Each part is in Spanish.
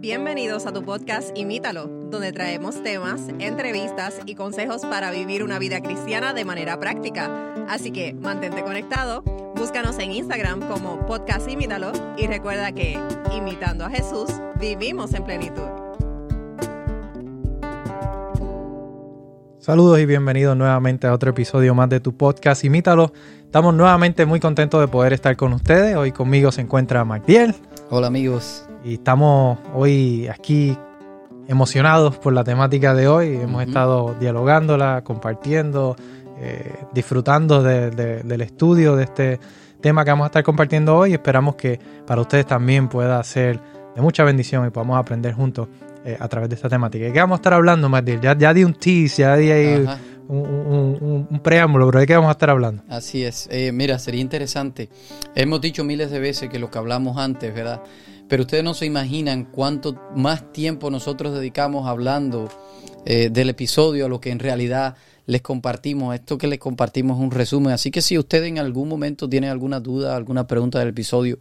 Bienvenidos a tu podcast Imítalo, donde traemos temas, entrevistas y consejos para vivir una vida cristiana de manera práctica. Así que mantente conectado, búscanos en Instagram como podcast Imítalo y recuerda que, imitando a Jesús, vivimos en plenitud. Saludos y bienvenidos nuevamente a otro episodio más de tu podcast Imítalo. Estamos nuevamente muy contentos de poder estar con ustedes. Hoy conmigo se encuentra Magdiel. Hola amigos. Y estamos hoy aquí emocionados por la temática de hoy. Hemos estado dialogándola, compartiendo, eh, disfrutando del estudio de este tema que vamos a estar compartiendo hoy. Esperamos que para ustedes también pueda ser de mucha bendición y podamos aprender juntos eh, a través de esta temática. ¿De qué vamos a estar hablando, Magdiel? Ya, ya di un tease, ya di ahí un, preámbulo, pero ¿de qué vamos a estar hablando? Así es. Eh, mira, sería interesante. Hemos dicho miles de veces que lo que hablamos antes, ¿verdad? Pero ustedes no se imaginan cuánto más tiempo nosotros dedicamos hablando eh, del episodio a lo que en realidad les compartimos. Esto que les compartimos es un resumen. Así que si ustedes en algún momento tienen alguna duda, alguna pregunta del episodio,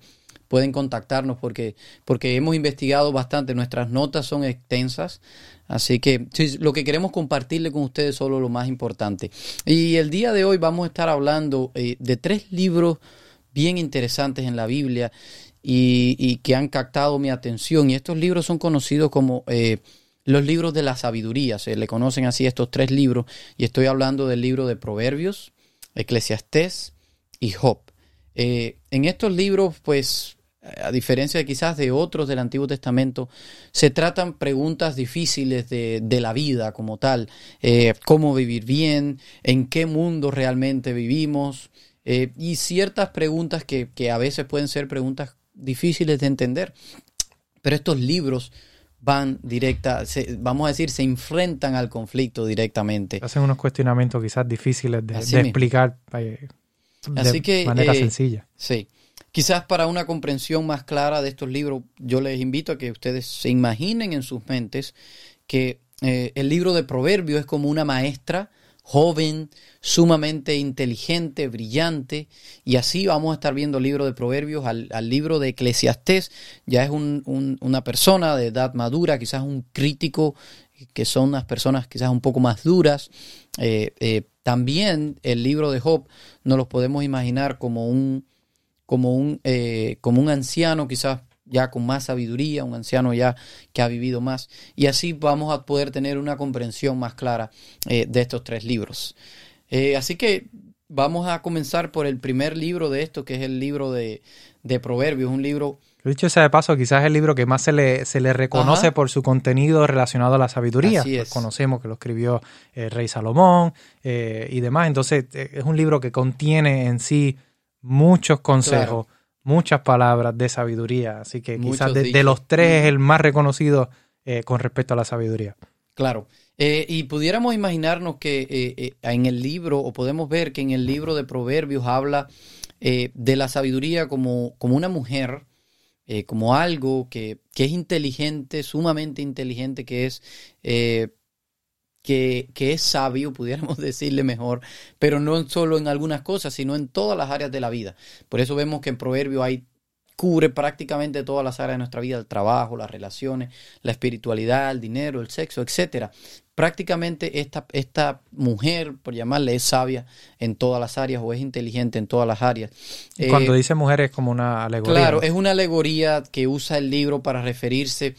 pueden contactarnos porque, porque hemos investigado bastante. Nuestras notas son extensas. Así que lo que queremos compartirle con ustedes es solo lo más importante. Y el día de hoy vamos a estar hablando eh, de tres libros bien interesantes en la Biblia y, que han captado mi atención. Y estos libros son conocidos como eh, los libros de la sabiduría. Se le conocen así estos tres libros. Y estoy hablando del libro de Proverbios, Eclesiastés y Job. Eh, en estos libros, pues, a diferencia de quizás de otros del Antiguo Testamento, se tratan preguntas difíciles de, la vida como tal. Eh, cómo vivir bien, en qué mundo realmente vivimos. y ciertas preguntas que, que, a veces pueden ser preguntas difíciles de entender. Pero estos libros van directa, vamos a decir, se enfrentan al conflicto directamente. Hacen unos cuestionamientos quizás difíciles de, explicar eh, de manera eh, sencilla. Sí. Quizás para una comprensión más clara de estos libros, yo les invito a que ustedes se imaginen en sus mentes que eh, el libro de Proverbios es como una maestra joven, sumamente inteligente, brillante, y así vamos a estar viendo el libro de Proverbios, al, libro de Eclesiastés, ya es una persona de edad madura, quizás un crítico, que son unas personas quizás un poco más duras. Eh, eh, también el libro de Job nos lo podemos imaginar como un, como un, eh, como un anciano quizás ya con más sabiduría, un anciano ya que ha vivido más. Y así vamos a poder tener una comprensión más clara eh, de estos tres libros. Eh, así que vamos a comenzar por el primer libro de esto, que es el libro de, de Proverbios, un libro... Dicho sea de paso, quizás es el libro que más se le, se le reconoce por su contenido relacionado a la sabiduría. Así es. conocemos que lo escribió el eh, rey Salomón y demás. Entonces, es un libro que contiene en sí muchos consejos muchas palabras de sabiduría. Así que quizás de, los tres es el más reconocido eh, con respecto a la sabiduría. Claro. Eh, y pudiéramos imaginarnos que eh, en el libro, o podemos ver que en el libro de Proverbios habla de la sabiduría como, como una mujer, como algo que, que, es inteligente, sumamente inteligente, que es que, es sabio, pudiéramos decirle mejor, pero no solo en algunas cosas, sino en todas las áreas de la vida. Por eso vemos que en Proverbio hay cubre prácticamente todas las áreas de nuestra vida, el trabajo, las relaciones, la espiritualidad, el dinero, el sexo, etcétera. Prácticamente esta, esta mujer, por llamarle, es sabia en todas las áreas o es inteligente en todas las áreas. Cuando eh, dice mujer es como una alegoría. Claro, es una alegoría que usa el libro para referirse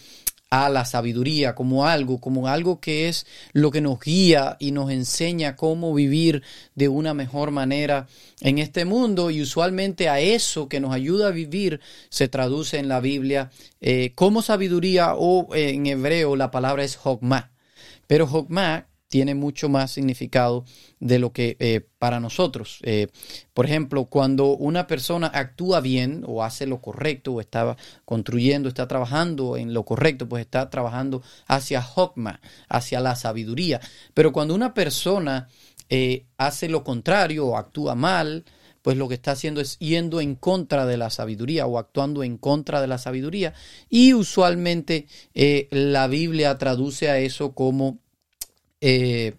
a la sabiduría como algo, como algo que es lo que nos guía y nos enseña cómo vivir de una mejor manera en este mundo y usualmente a eso que nos ayuda a vivir se traduce en la Biblia eh, como sabiduría o eh, en hebreo la palabra es hokmah. Pero hokmah tiene mucho más significado de lo que eh, para nosotros. Eh, por ejemplo, cuando una persona actúa bien o hace lo correcto o está construyendo, está trabajando en lo correcto, pues está trabajando hacia Hokma, hacia la sabiduría. Pero cuando una persona eh, hace lo contrario o actúa mal, pues lo que está haciendo es yendo en contra de la sabiduría o actuando en contra de la sabiduría. Y usualmente la Biblia traduce a eso como eh,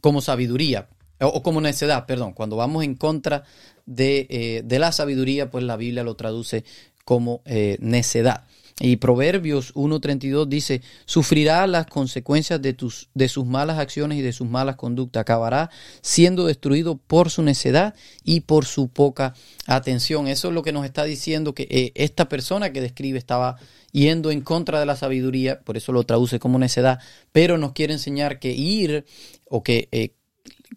como sabiduría, o, como necedad, perdón, cuando vamos en contra de, eh, de, la sabiduría, pues la Biblia lo traduce como eh, necedad. Y Proverbios 1.32 dice, sufrirá las consecuencias de, tus, de sus malas acciones y de sus malas conductas. Acabará siendo destruido por su necedad y por su poca atención. Eso es lo que nos está diciendo que eh, esta persona que describe estaba yendo en contra de la sabiduría, por eso lo traduce como necedad, pero nos quiere enseñar que ir o que eh,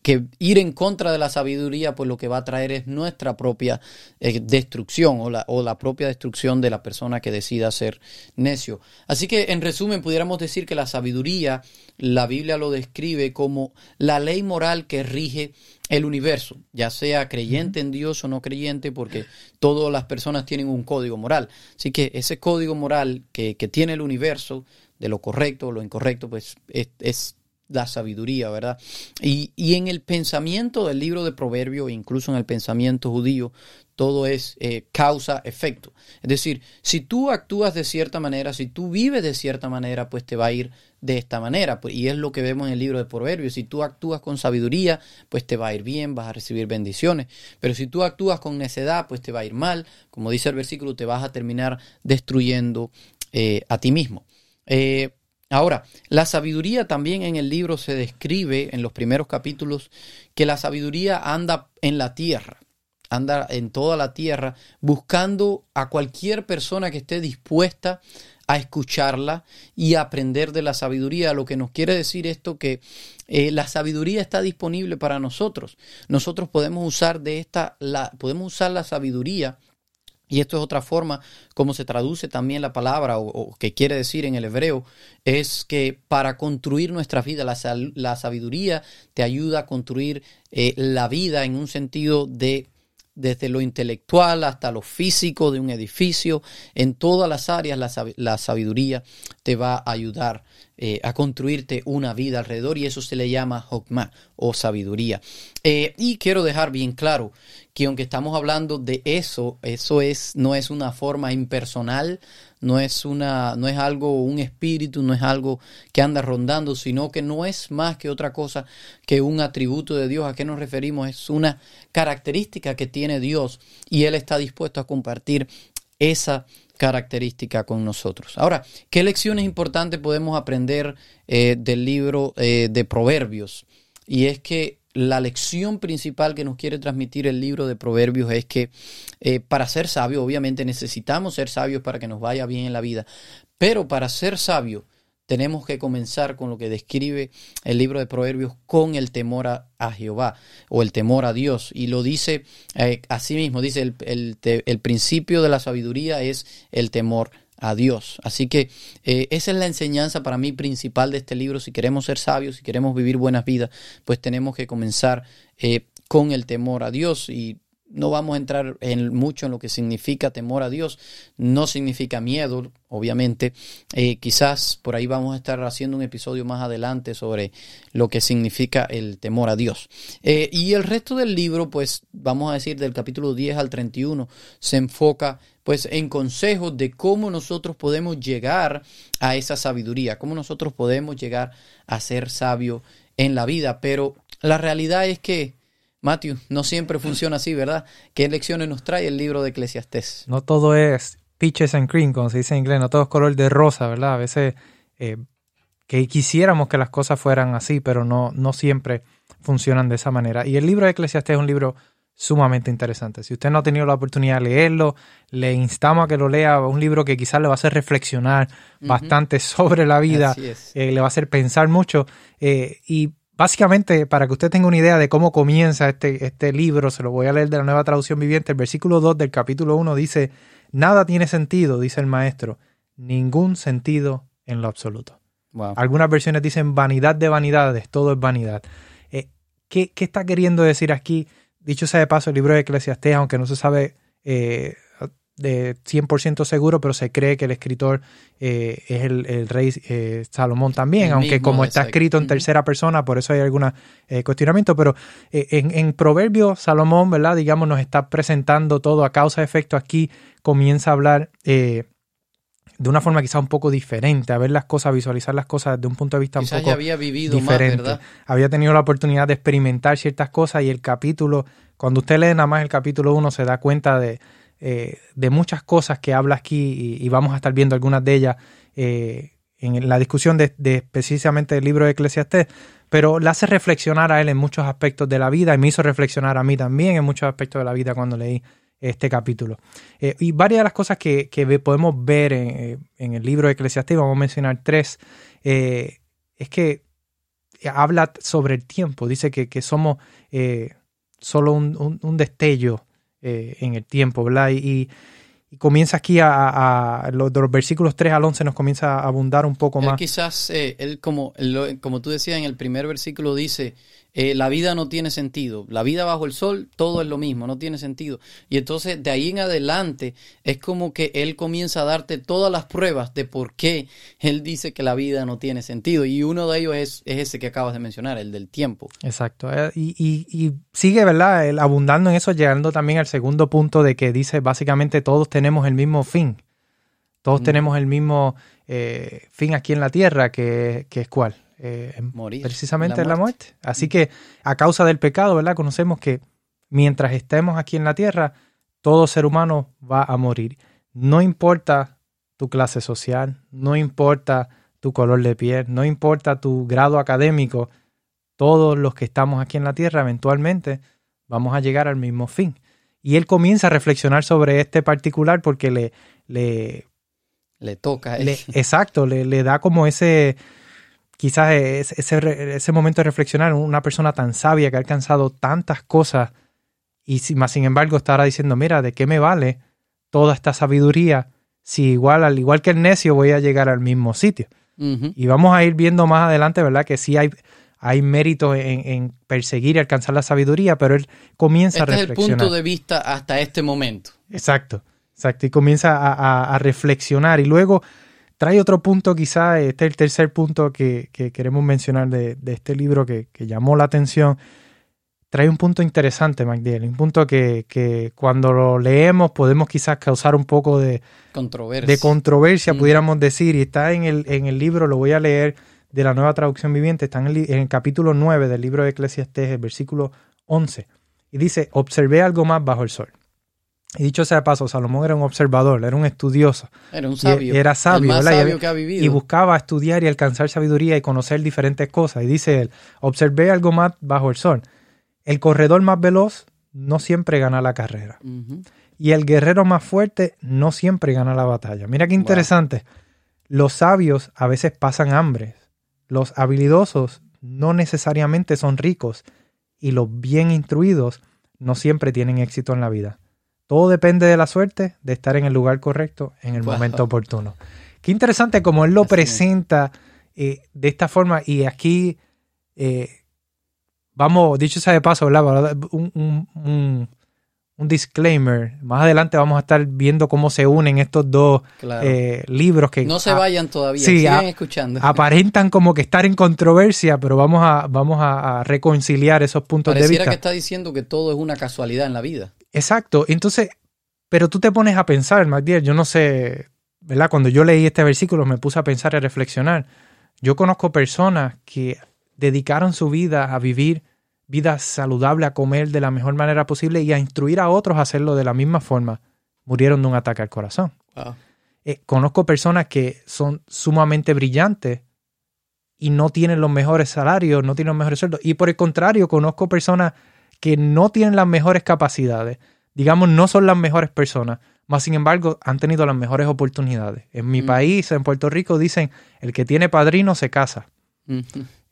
que ir en contra de la sabiduría, pues lo que va a traer es nuestra propia eh, destrucción o la, o la propia destrucción de la persona que decida ser necio. Así que en resumen pudiéramos decir que la sabiduría, la Biblia lo describe como la ley moral que rige el universo, ya sea creyente en Dios o no creyente, porque todas las personas tienen un código moral. Así que ese código moral que, que tiene el universo, de lo correcto o lo incorrecto, pues es, es la sabiduría, ¿verdad? Y, y, en el pensamiento del libro de Proverbios, incluso en el pensamiento judío, todo es eh, causa-efecto. Es decir, si tú actúas de cierta manera, si tú vives de cierta manera, pues te va a ir de esta manera. Pues, y es lo que vemos en el libro de Proverbios. Si tú actúas con sabiduría, pues te va a ir bien, vas a recibir bendiciones. Pero si tú actúas con necedad, pues te va a ir mal. Como dice el versículo, te vas a terminar destruyendo eh, a ti mismo. Eh, Ahora, la sabiduría también en el libro se describe en los primeros capítulos que la sabiduría anda en la tierra, anda en toda la tierra buscando a cualquier persona que esté dispuesta a escucharla y a aprender de la sabiduría. Lo que nos quiere decir esto que eh, la sabiduría está disponible para nosotros. Nosotros podemos usar de esta, la, podemos usar la sabiduría y esto es otra forma como se traduce también la palabra o, que quiere decir en el hebreo, es que para construir nuestra vida, la, la sabiduría te ayuda a construir eh, la vida en un sentido de desde lo intelectual hasta lo físico de un edificio, en todas las áreas la, sabiduría te va a ayudar eh, a construirte una vida alrededor y eso se le llama hokmah o sabiduría. Eh, y quiero dejar bien claro que aunque estamos hablando de eso, eso es, no es una forma impersonal, no es, una, no es algo, un espíritu, no es algo que anda rondando, sino que no es más que otra cosa que un atributo de Dios. ¿A qué nos referimos? Es una característica que tiene Dios y Él está dispuesto a compartir esa característica con nosotros. Ahora, ¿qué lecciones importantes podemos aprender eh, del libro eh, de Proverbios? Y es que la lección principal que nos quiere transmitir el libro de Proverbios es que eh, para ser sabio, obviamente necesitamos ser sabios para que nos vaya bien en la vida, pero para ser sabio tenemos que comenzar con lo que describe el libro de Proverbios con el temor a, Jehová o el temor a Dios. Y lo dice eh, así mismo, dice el, el principio de la sabiduría es el temor a Dios. Así que eh, esa es la enseñanza para mí principal de este libro. Si queremos ser sabios, si queremos vivir buenas vidas, pues tenemos que comenzar eh, con el temor a Dios y no vamos a entrar en mucho en lo que significa temor a Dios. No significa miedo, obviamente. Eh, quizás por ahí vamos a estar haciendo un episodio más adelante sobre lo que significa el temor a Dios. y el resto del libro, pues vamos a decir del capítulo 10 al 31, se enfoca pues en consejos de cómo nosotros podemos llegar a esa sabiduría, cómo nosotros podemos llegar a ser sabio en la vida. Pero la realidad es que, Matthew, no siempre funciona así, ¿verdad? ¿Qué lecciones nos trae el libro de Eclesiastés? No todo es peaches and cream, como se dice en inglés, no todo es color de rosa, ¿verdad? A veces eh, que quisiéramos que las cosas fueran así, pero no, no siempre funcionan de esa manera. Y el libro de Eclesiastés es un libro sumamente interesante. Si usted no ha tenido la oportunidad de leerlo, le instamos a que lo lea, un libro que quizás le va a hacer reflexionar bastante sobre la vida, eh, le va a hacer pensar mucho eh, y básicamente para que usted tenga una idea de cómo comienza este, este libro, se lo voy a leer de la nueva traducción viviente, el versículo 2 del capítulo 1 dice, nada tiene sentido, dice el maestro, ningún sentido en lo absoluto. Algunas versiones dicen vanidad de vanidades, todo es vanidad. Eh, ¿qué, ¿Qué está queriendo decir aquí? dicho sea de paso, el libro de Eclesiastés, aunque no se sabe eh, de 100% seguro, pero se cree que el escritor eh, es el, rey eh, Salomón también, aunque como está escrito en tercera persona, por eso hay algún cuestionamiento, pero en, en Proverbio Salomón, ¿verdad? Digamos, nos está presentando todo a causa de efecto. Aquí comienza a hablar de una forma quizá un poco diferente, a ver las cosas, a visualizar las cosas desde un punto de vista un poco había vivido diferente. Había tenido la oportunidad de experimentar ciertas cosas y el capítulo, cuando usted lee nada más el capítulo 1 se da cuenta de, eh, de muchas cosas que habla aquí y, vamos a estar viendo algunas de ellas eh, en la discusión de, precisamente del libro de Eclesiastés, pero la hace reflexionar a él en muchos aspectos de la vida y me hizo reflexionar a mí también en muchos aspectos de la vida cuando leí este capítulo. Eh, y varias de las cosas que, podemos ver en, el libro de Eclesiastés, vamos a mencionar tres, es que habla sobre el tiempo, dice que, somos solo un destello eh, en el tiempo, ¿verdad? Y, comienza aquí a, los, de los versículos 3 al 11 nos comienza a abundar un poco más. Quizás, eh, él como, como tú decías en el primer versículo dice, eh, la vida no tiene sentido. La vida bajo el sol, todo es lo mismo, no tiene sentido. Y entonces de ahí en adelante es como que él comienza a darte todas las pruebas de por qué él dice que la vida no tiene sentido. Y uno de ellos es, ese que acabas de mencionar, el del tiempo. Exacto. Eh, y, sigue, ¿verdad? El abundando en eso, llegando también al segundo punto de que dice básicamente todos tenemos el mismo fin. Todos tenemos el mismo eh, fin aquí en la tierra, que, que es cuál? Eh, Morir, precisamente la la muerte. Así que a causa del pecado, ¿verdad? Conocemos que mientras estemos aquí en la tierra, todo ser humano va a morir. No importa tu clase social, no importa tu color de piel, no importa tu grado académico, todos los que estamos aquí en la tierra eventualmente vamos a llegar al mismo fin. Y él comienza a reflexionar sobre este particular porque le... Le, le toca. exacto, le, le da como ese quizás ese, ese momento de reflexionar, una persona tan sabia que ha alcanzado tantas cosas y más sin embargo está ahora diciendo, mira, ¿de qué me vale toda esta sabiduría si igual, al igual que el necio, voy a llegar al mismo sitio? Y vamos a ir viendo más adelante, ¿verdad? Que sí hay, hay mérito en, perseguir y alcanzar la sabiduría, pero él comienza a reflexionar. Este es el punto de vista hasta este momento. Exacto, exacto. Y comienza a reflexionar. Y luego Trae otro punto, quizá, este es el tercer punto que, queremos mencionar de, este libro que, llamó la atención. Trae un punto interesante, MacDill, un punto que, cuando lo leemos podemos quizás causar un poco de controversia, de controversia mm. pudiéramos decir, y está en el, en el libro, lo voy a leer de la nueva traducción viviente, está en el, en el capítulo 9 del libro de Eclesiastés, el versículo 11, y dice, observé algo más bajo el sol y dicho sea de paso, Salomón era un observador, era un estudioso. Era un sabio. era sabio, el más sabio que ha vivido. Y buscaba estudiar y alcanzar sabiduría y conocer diferentes cosas. Y dice él, observé algo más bajo el sol. El corredor más veloz no siempre gana la carrera. Y el guerrero más fuerte no siempre gana la batalla. Mira qué interesante. Los sabios a veces pasan hambre. Los habilidosos no necesariamente son ricos. Y los bien instruidos no siempre tienen éxito en la vida. Todo depende de la suerte de estar en el lugar correcto en el momento oportuno. Qué interesante como él lo presenta eh, de esta forma. Y aquí eh, vamos, dicho sea de paso, Un, un, un, disclaimer. Más adelante vamos a estar viendo cómo se unen estos dos eh, libros que... No se vayan todavía, sigan escuchando. Aparentan como que estar en controversia, pero vamos a, vamos a, reconciliar esos puntos de vista. Pareciera que está diciendo que todo es una casualidad en la vida. Exacto. Entonces, pero tú te pones a pensar, MacDiel, yo no sé, ¿verdad? Cuando yo leí este versículo me puse a pensar y a reflexionar. Yo conozco personas que dedicaron su vida a vivir vida saludable, a comer de la mejor manera posible y a instruir a otros a hacerlo de la misma forma. Murieron de un ataque al corazón. Eh, conozco personas que son sumamente brillantes y no tienen los mejores salarios, no tienen los mejores sueldos. Y por el contrario, conozco personas que no tienen las mejores capacidades, digamos, no son las mejores personas, más sin embargo han tenido las mejores oportunidades. En mi mm. país, en Puerto Rico, dicen, el que tiene padrino se casa.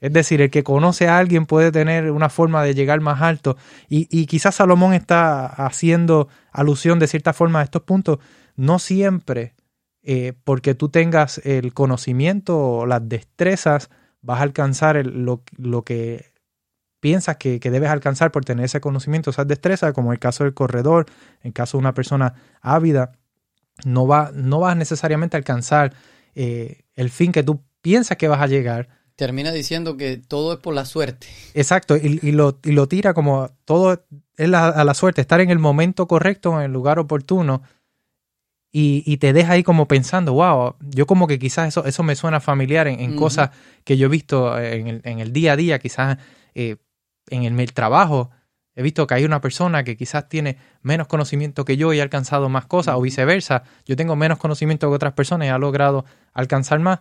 Es decir, el que conoce a alguien puede tener una forma de llegar más alto. Y, quizás Salomón está haciendo alusión de cierta forma a estos puntos. No siempre, eh, porque tú tengas el conocimiento o las destrezas, vas a alcanzar lo, lo, que piensas que, debes alcanzar por tener ese conocimiento, esas destrezas, como el caso del corredor, en caso de una persona ávida, no, va, no vas necesariamente a alcanzar eh, el fin que tú piensas que vas a llegar. Termina diciendo que todo es por la suerte. Exacto, y, lo, tira como todo es a la suerte, estar en el momento correcto, en el lugar oportuno, y, te deja ahí como pensando, wow, yo como que quizás eso, eso me suena familiar en, cosas que yo he visto en el, en el, día a día, quizás eh, en el, trabajo, He visto que hay una persona que quizás tiene menos conocimiento que yo y ha alcanzado más cosas, o viceversa. Yo tengo menos conocimiento que otras personas y ha logrado alcanzar más.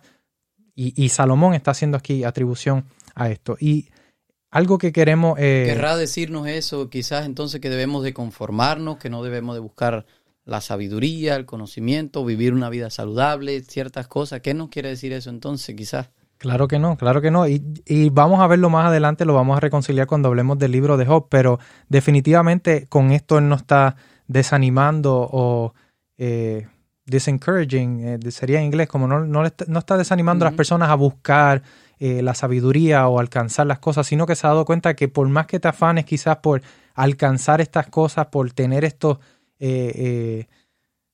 Y, Salomón está haciendo aquí atribución a esto. Y algo que queremos... Eh, Querrá decirnos eso, quizás entonces que debemos de conformarnos, que no debemos de buscar la sabiduría, el conocimiento, vivir una vida saludable, ciertas cosas. ¿Qué nos quiere decir eso entonces, quizás? Claro que no, claro que no. Y, vamos a verlo más adelante, lo vamos a reconciliar cuando hablemos del libro de Job, pero definitivamente con esto él no está desanimando o eh, disencouraging, eh, sería en inglés, como no, no, está desanimando a las personas a buscar eh, la sabiduría o alcanzar las cosas, sino que se ha dado cuenta que por más que te afanes quizás por alcanzar estas cosas, por tener estos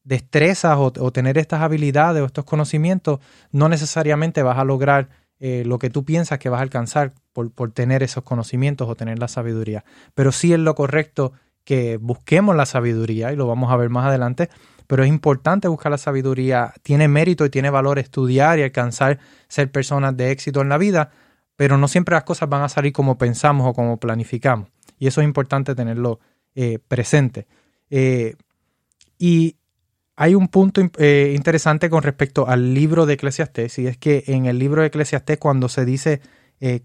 destrezas o, tener estas habilidades o estos conocimientos, no necesariamente vas a lograr eh, lo que tú piensas que vas a alcanzar por, tener esos conocimientos o tener la sabiduría. Pero sí es lo correcto que busquemos la sabiduría y lo vamos a ver más adelante. Pero es importante buscar la sabiduría. Tiene mérito y tiene valor estudiar y alcanzar ser personas de éxito en la vida, pero no siempre las cosas van a salir como pensamos o como planificamos. Y eso es importante tenerlo eh, presente. Eh, y hay un punto eh, interesante con respecto al libro de Eclesiastés, y es que en el libro de Eclesiastés cuando se dice eh,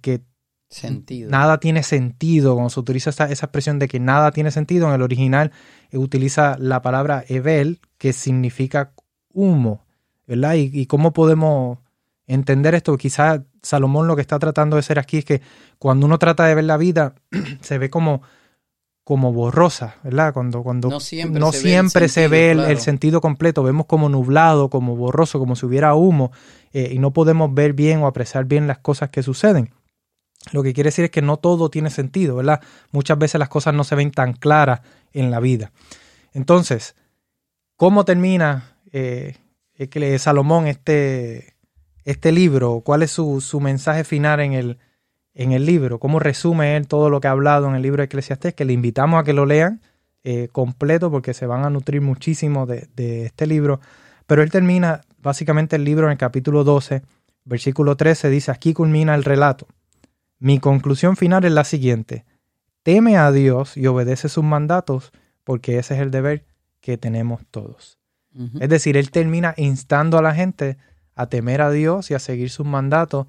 nada tiene sentido, cuando se utiliza esa, expresión de que nada tiene sentido, en el original eh, utiliza la palabra Evel, que significa humo, ¿verdad? Y, cómo podemos entender esto, quizás Salomón lo que está tratando de hacer aquí es que cuando uno trata de ver la vida, se ve como como borrosa, ¿verdad? Cuando, cuando no siempre, se, ve, el, sentido, completo, vemos como nublado, como borroso, como si hubiera humo, eh, y no podemos ver bien o apreciar bien las cosas que suceden. Lo que quiere decir es que no todo tiene sentido, ¿verdad? Muchas veces las cosas no se ven tan claras en la vida. Entonces, ¿cómo termina eh, Salomón este, este libro? ¿Cuál es su, su mensaje final en el, en el libro, cómo resume él todo lo que ha hablado en el libro de Eclesiastés, que le invitamos a que lo lean eh, completo porque se van a nutrir muchísimo de, este libro. Pero él termina básicamente el libro en el capítulo 12, versículo 13, dice, aquí culmina el relato. Mi conclusión final es la siguiente, teme a Dios y obedece sus mandatos porque ese es el deber que tenemos todos. Es decir, él termina instando a la gente a temer a Dios y a seguir sus mandatos.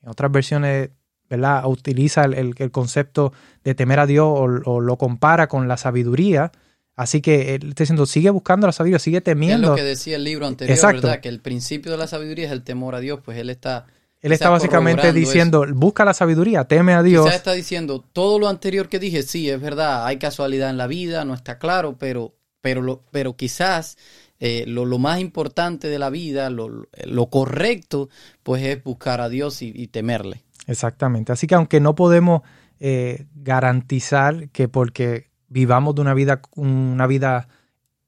En otras versiones ¿verdad? Utiliza el, concepto de temer a Dios o, lo compara con la sabiduría. Así que él está diciendo, sigue buscando la sabiduría, sigue temiendo. Es lo que decía el libro anterior, ¿verdad? Que el principio de la sabiduría es el temor a Dios, pues él está... Él está básicamente diciendo, busca la sabiduría, teme a Dios. Quizás está diciendo, todo lo anterior que dije, sí, es verdad, hay casualidad en la vida, no está claro, pero, pero, lo, pero quizás eh, lo, más importante de la vida, lo, correcto, pues es buscar a Dios y temerle. Exactamente. Así que aunque no podemos eh, garantizar que porque vivamos de una vida, una vida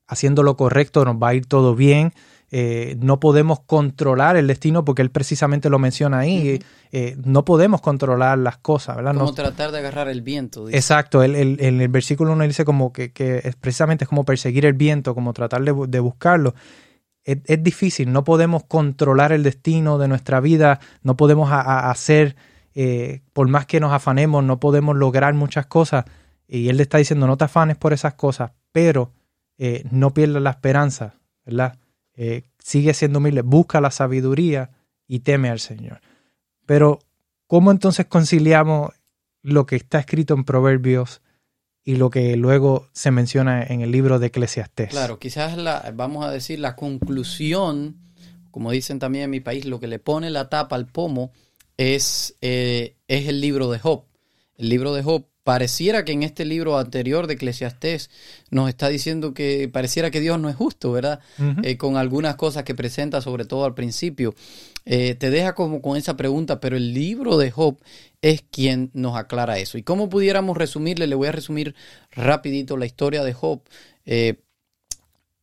haciendo lo correcto nos va a ir todo bien, eh, no podemos controlar el destino porque él precisamente lo menciona ahí, eh, no podemos controlar las cosas, ¿verdad? Como tratar de agarrar el viento. Exacto, el, el, el, versículo 1 dice como que, es precisamente es como perseguir el viento, como tratar de, de buscarlo es, difícil, no podemos controlar el destino de nuestra vida, no podemos hacer, eh, por más que nos afanemos, no podemos lograr muchas cosas. Y él le está diciendo, no te afanes por esas cosas, pero no pierdas la esperanza, ¿verdad? Eh, sigue siendo humilde, busca la sabiduría y teme al Señor. Pero, ¿cómo entonces conciliamos lo que está escrito en Proverbios y lo que luego se menciona en el libro de Eclesiastés. Claro, quizás la, vamos a decir la conclusión, como dicen también en mi país, lo que le pone la tapa al pomo es, eh, es el libro de Job. El libro de Job pareciera que en este libro anterior de Eclesiastés nos está diciendo que pareciera que Dios no es justo, ¿verdad? Eh, con algunas cosas que presenta, sobre todo al principio. Eh, te deja como con esa pregunta, pero el libro de Job es quien nos aclara eso. ¿Y cómo pudiéramos resumirle? Le voy a resumir rapidito la historia de Job. Eh,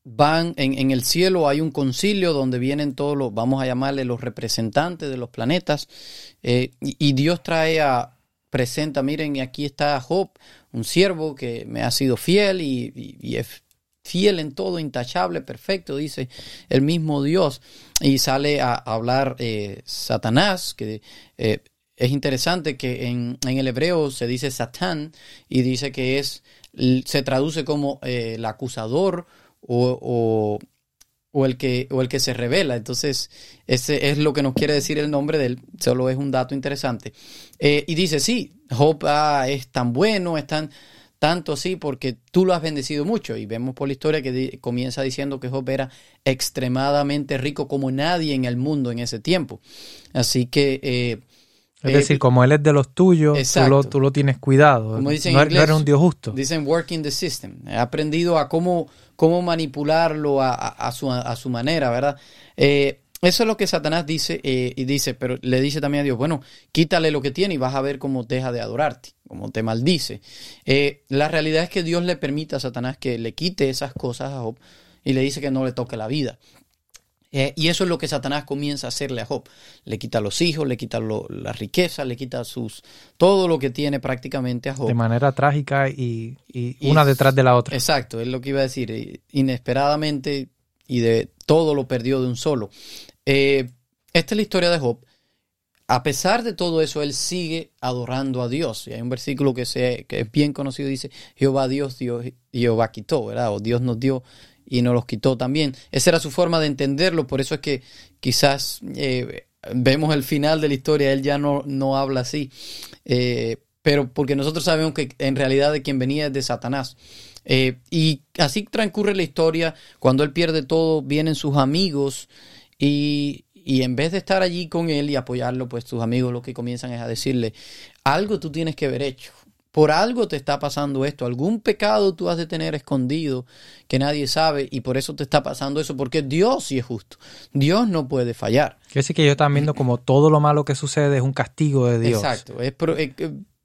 van en, el cielo hay un concilio donde vienen todos los, vamos a llamarle los representantes de los planetas, y Dios trae a, presenta, miren, aquí está Job, un siervo que me ha sido fiel y, es fiel en todo, intachable, perfecto, dice el mismo Dios. Y sale a hablar eh, Satanás, que eh, es interesante que en, en el hebreo se dice Satán y dice que es, se traduce como eh, el acusador o, o, o, el que, o el que se revela. Entonces, ese es lo que nos quiere decir el nombre de él, solo es un dato interesante. Eh, y dice, sí, Job ah, es tan bueno, es tan tanto así porque tú lo has bendecido mucho. Y vemos por la historia que comienza diciendo que Job era extremadamente rico como nadie en el mundo en ese tiempo. Así que... Eh, es decir, como él es de los tuyos, tú lo, tienes cuidado. no, eres un Dios justo. Dicen working the system. He aprendido a cómo, cómo manipularlo a, su, a su manera, ¿verdad? Eh, eso es lo que Satanás dice eh, y dice, pero le dice también a Dios, bueno, quítale lo que tiene y vas a ver cómo deja de adorarte, cómo te maldice. Eh, la realidad es que Dios le permite a Satanás que le quite esas cosas a Job y le dice que no le toque la vida. Eh, y eso es lo que Satanás comienza a hacerle a Job. Le quita los hijos, le quita la riqueza, le quita sus todo lo que tiene prácticamente a Job. De manera trágica y, una detrás de la otra. Exacto, es lo que iba a decir. Inesperadamente y de todo lo perdió de un solo. Eh, esta es la historia de Job. A pesar de todo eso, él sigue adorando a Dios. Y hay un versículo que, se, que es bien conocido, dice, Jehová Dios, Dios, Jehová quitó, ¿verdad? O Dios nos dio y nos los quitó también. Esa era su forma de entenderlo, por eso es que quizás eh, vemos el final de la historia, él ya no, no habla así. Eh, pero porque nosotros sabemos que en realidad de quien venía es de Satanás. y así transcurre la historia, cuando él pierde todo, vienen sus amigos y, en vez de estar allí con él y apoyarlo, pues tus amigos lo que comienzan es a decirle, algo tú tienes que haber hecho. Por algo te está pasando esto, algún pecado tú has de tener escondido que nadie sabe y por eso te está pasando eso, porque Dios sí es justo, Dios no puede fallar. Quiere decir que yo están viendo como todo lo malo que sucede es un castigo de Dios. Exacto, es,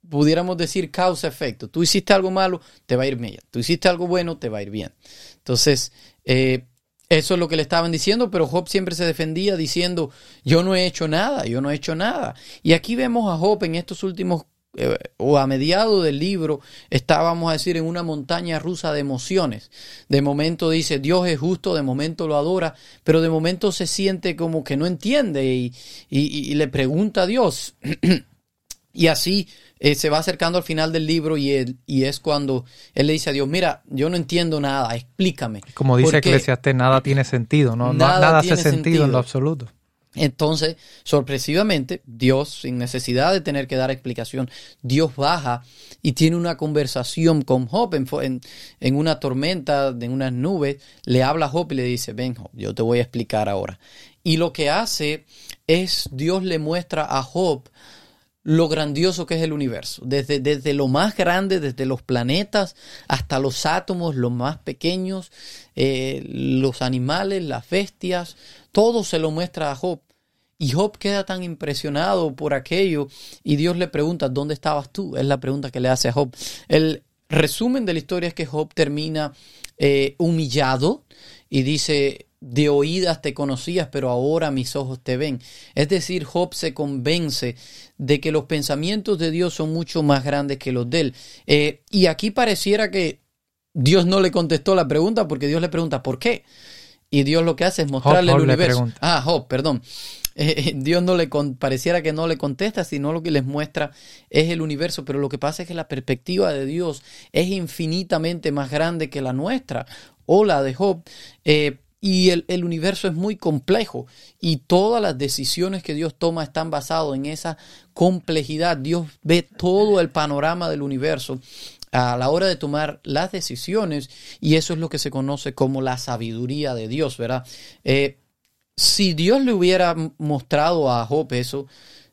pudiéramos decir causa-efecto. Tú hiciste algo malo, te va a ir bien. Tú hiciste algo bueno, te va a ir bien. Entonces, eh, eso es lo que le estaban diciendo, pero Job siempre se defendía diciendo, yo no he hecho nada, yo no he hecho nada. Y aquí vemos a Job en estos últimos, eh, o a mediado del libro, estábamos a decir en una montaña rusa de emociones. De momento dice, Dios es justo, de momento lo adora, pero de momento se siente como que no entiende y, y le pregunta a Dios. y así eh, se va acercando al final del libro y, él, y es cuando él le dice a Dios, mira, yo no entiendo nada, explícame. Como dice Eclesiastes, nada tiene sentido, ¿no? Nada, hace sentido, en lo absoluto. Entonces, sorpresivamente, Dios, sin necesidad de tener que dar explicación, Dios baja y tiene una conversación con Job en, una tormenta, en unas nubes, le habla a Job y le dice, ven Job, yo te voy a explicar ahora. Y lo que hace es, Dios le muestra a Job lo grandioso que es el universo, desde, desde lo más grande, desde los planetas hasta los átomos, los más pequeños, eh, los animales, las bestias, todo se lo muestra a Job. Y Job queda tan impresionado por aquello y Dios le pregunta, ¿dónde estabas tú? Es la pregunta que le hace a Job. El resumen de la historia es que Job termina eh, humillado y dice, de oídas te conocías, pero ahora mis ojos te ven. Es decir, Job se convence de que los pensamientos de Dios son mucho más grandes que los de él. Eh, y aquí pareciera que Dios no le contestó la pregunta porque Dios le pregunta, ¿por qué? Y Dios lo que hace es mostrarle el universo. Ah, Job, perdón. Eh, eh, Dios no le pareciera que no le contesta, sino lo que les muestra es el universo. Pero lo que pasa es que la perspectiva de Dios es infinitamente más grande que la nuestra o la de Job. Y el, universo es muy complejo y todas las decisiones que Dios toma están basadas en esa complejidad. Dios ve todo el panorama del universo a la hora de tomar las decisiones y eso es lo que se conoce como la sabiduría de Dios, ¿verdad? Eh, si Dios le hubiera mostrado a Job eso,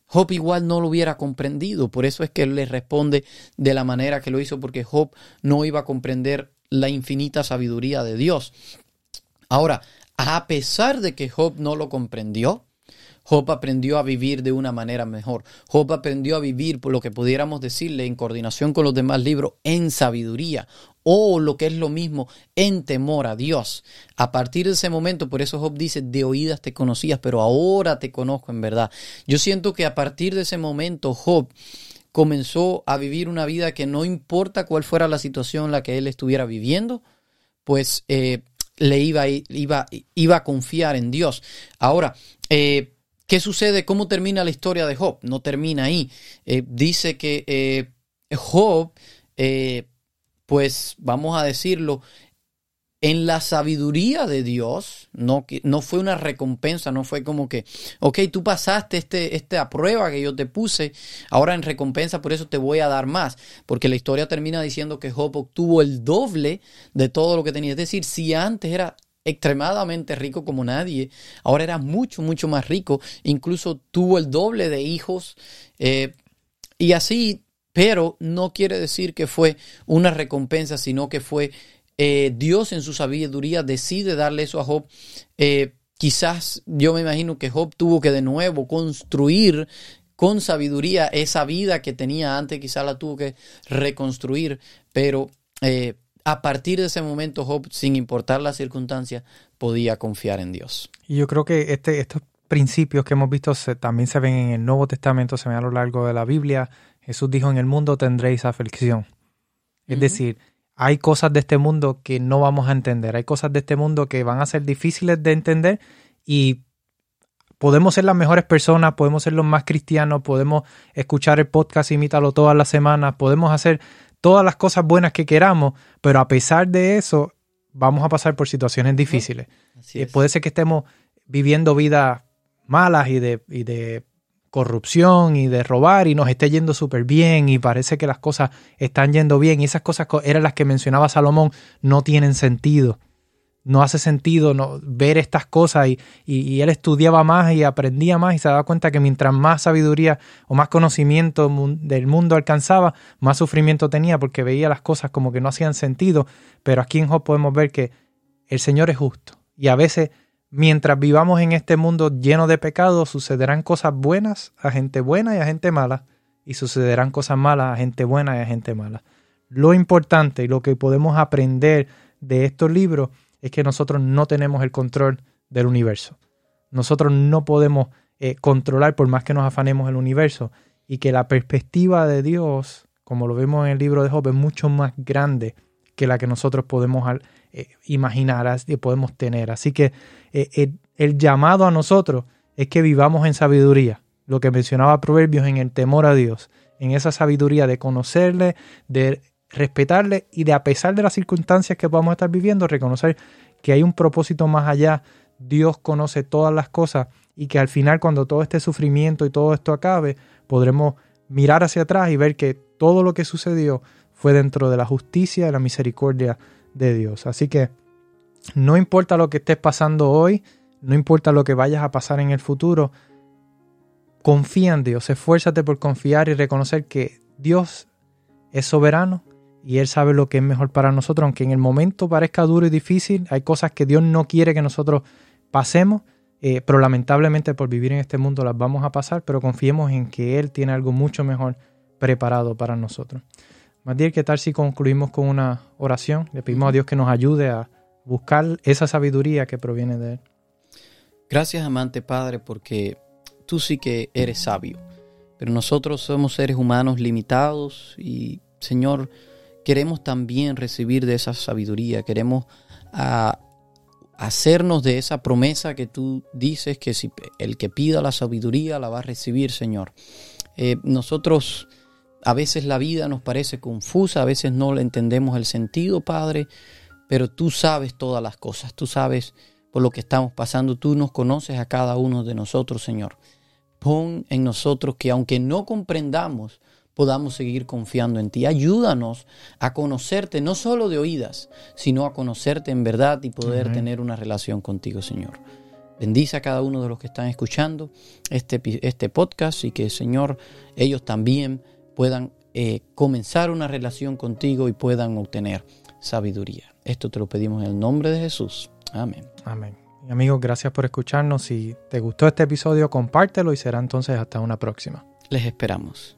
Job igual no lo hubiera comprendido. Por eso es que él le responde de la manera que lo hizo, porque Job no iba a comprender la infinita sabiduría de Dios. Ahora, a pesar de que Job no lo comprendió, Job aprendió a vivir de una manera mejor. Job aprendió a vivir, por lo que pudiéramos decirle, en coordinación con los demás libros, en sabiduría o lo que es lo mismo, en temor a Dios. A partir de ese momento, por eso Job dice, de oídas te conocías, pero ahora te conozco en verdad. Yo siento que a partir de ese momento Job comenzó a vivir una vida que no importa cuál fuera la situación en la que él estuviera viviendo, pues eh, le iba, iba, iba a confiar en Dios. Ahora, eh, ¿qué sucede? ¿Cómo termina la historia de Job? No termina ahí. Eh, dice que eh, Job, eh, pues vamos a decirlo, en la sabiduría de Dios, no, fue una recompensa, no fue como que, ok, tú pasaste este, esta prueba que yo te puse, ahora en recompensa por eso te voy a dar más, porque la historia termina diciendo que Job obtuvo el doble de todo lo que tenía. Es decir, si antes era extremadamente rico como nadie, ahora era mucho, mucho más rico, incluso tuvo el doble de hijos, eh, y así, pero no quiere decir que fue una recompensa, sino que fue eh, Dios en su sabiduría decide darle eso a Job. Eh, quizás yo me imagino que Job tuvo que de nuevo construir con sabiduría esa vida que tenía antes, quizás la tuvo que reconstruir, pero a partir de ese momento Job, sin importar las circunstancias, podía confiar en Dios. Y yo creo que este, estos principios que hemos visto también se ven en el Nuevo Testamento, se ven a lo largo de la Biblia. Jesús dijo, en el mundo tendréis aflicción. Es decir, hay cosas de este mundo que no vamos a entender, hay cosas de este mundo que van a ser difíciles de entender y podemos ser las mejores personas, podemos ser los más cristianos, podemos escuchar el podcast, imítalo todas las semanas, podemos hacer todas las cosas buenas que queramos, pero a pesar de eso vamos a pasar por situaciones difíciles. Eh, puede ser que estemos viviendo vidas malas y de, y de corrupción y de robar y nos esté yendo súper bien y parece que las cosas están yendo bien y esas cosas eran las que mencionaba Salomón, no tienen sentido. No hace sentido no, ver estas cosas y, y, él estudiaba más y aprendía más y se daba cuenta que mientras más sabiduría o más conocimiento del mundo alcanzaba, más sufrimiento tenía porque veía las cosas como que no hacían sentido. Pero aquí en Job podemos ver que el Señor es justo y a veces mientras vivamos en este mundo lleno de pecados, sucederán cosas buenas a gente buena y a gente mala, y sucederán cosas malas a gente buena y a gente mala. Lo importante y lo que podemos aprender de estos libros es que nosotros no tenemos el control del universo. Nosotros no podemos eh, controlar por más que nos afanemos el universo y que la perspectiva de Dios, como lo vemos en el libro de Job, es mucho más grande que la que nosotros podemos eh, imaginar y podemos tener. Así que eh, el, llamado a nosotros es que vivamos en sabiduría, lo que mencionaba Proverbios en el temor a Dios, en esa sabiduría de conocerle, de respetarle y de a pesar de las circunstancias que podamos estar viviendo, reconocer que hay un propósito más allá, Dios conoce todas las cosas y que al final cuando todo este sufrimiento y todo esto acabe, podremos mirar hacia atrás y ver que todo lo que sucedió fue dentro de la justicia y la misericordia de Dios. Así que no importa lo que estés pasando hoy, no importa lo que vayas a pasar en el futuro, confía en Dios, esfuérzate por confiar y reconocer que Dios es soberano y Él sabe lo que es mejor para nosotros, aunque en el momento parezca duro y difícil, hay cosas que Dios no quiere que nosotros pasemos, eh, pero lamentablemente por vivir en este mundo las vamos a pasar, pero confiemos en que Él tiene algo mucho mejor preparado para nosotros. Matiel, ¿qué tal si concluimos con una oración? Le pedimos a Dios que nos ayude a buscar esa sabiduría que proviene de Él. Gracias, amante Padre, porque tú sí que eres sabio, pero nosotros somos seres humanos limitados y, Señor, queremos también recibir de esa sabiduría, queremos ah, hacernos de esa promesa que tú dices que si el que pida la sabiduría la va a recibir, Señor. Eh, nosotros a veces la vida nos parece confusa, a veces no le entendemos el sentido, Padre, pero tú sabes todas las cosas, tú sabes por lo que estamos pasando, tú nos conoces a cada uno de nosotros, Señor. Pon en nosotros que aunque no comprendamos, podamos seguir confiando en ti. Ayúdanos a conocerte, no solo de oídas, sino a conocerte en verdad y poder tener una relación contigo, Señor. Bendice a cada uno de los que están escuchando este, este podcast y que, Señor, ellos también puedan eh, comenzar una relación contigo y puedan obtener sabiduría. Esto te lo pedimos en el nombre de Jesús. Amén. Amén. Y amigos, gracias por escucharnos. Si te gustó este episodio, compártelo y será entonces hasta una próxima. Les esperamos.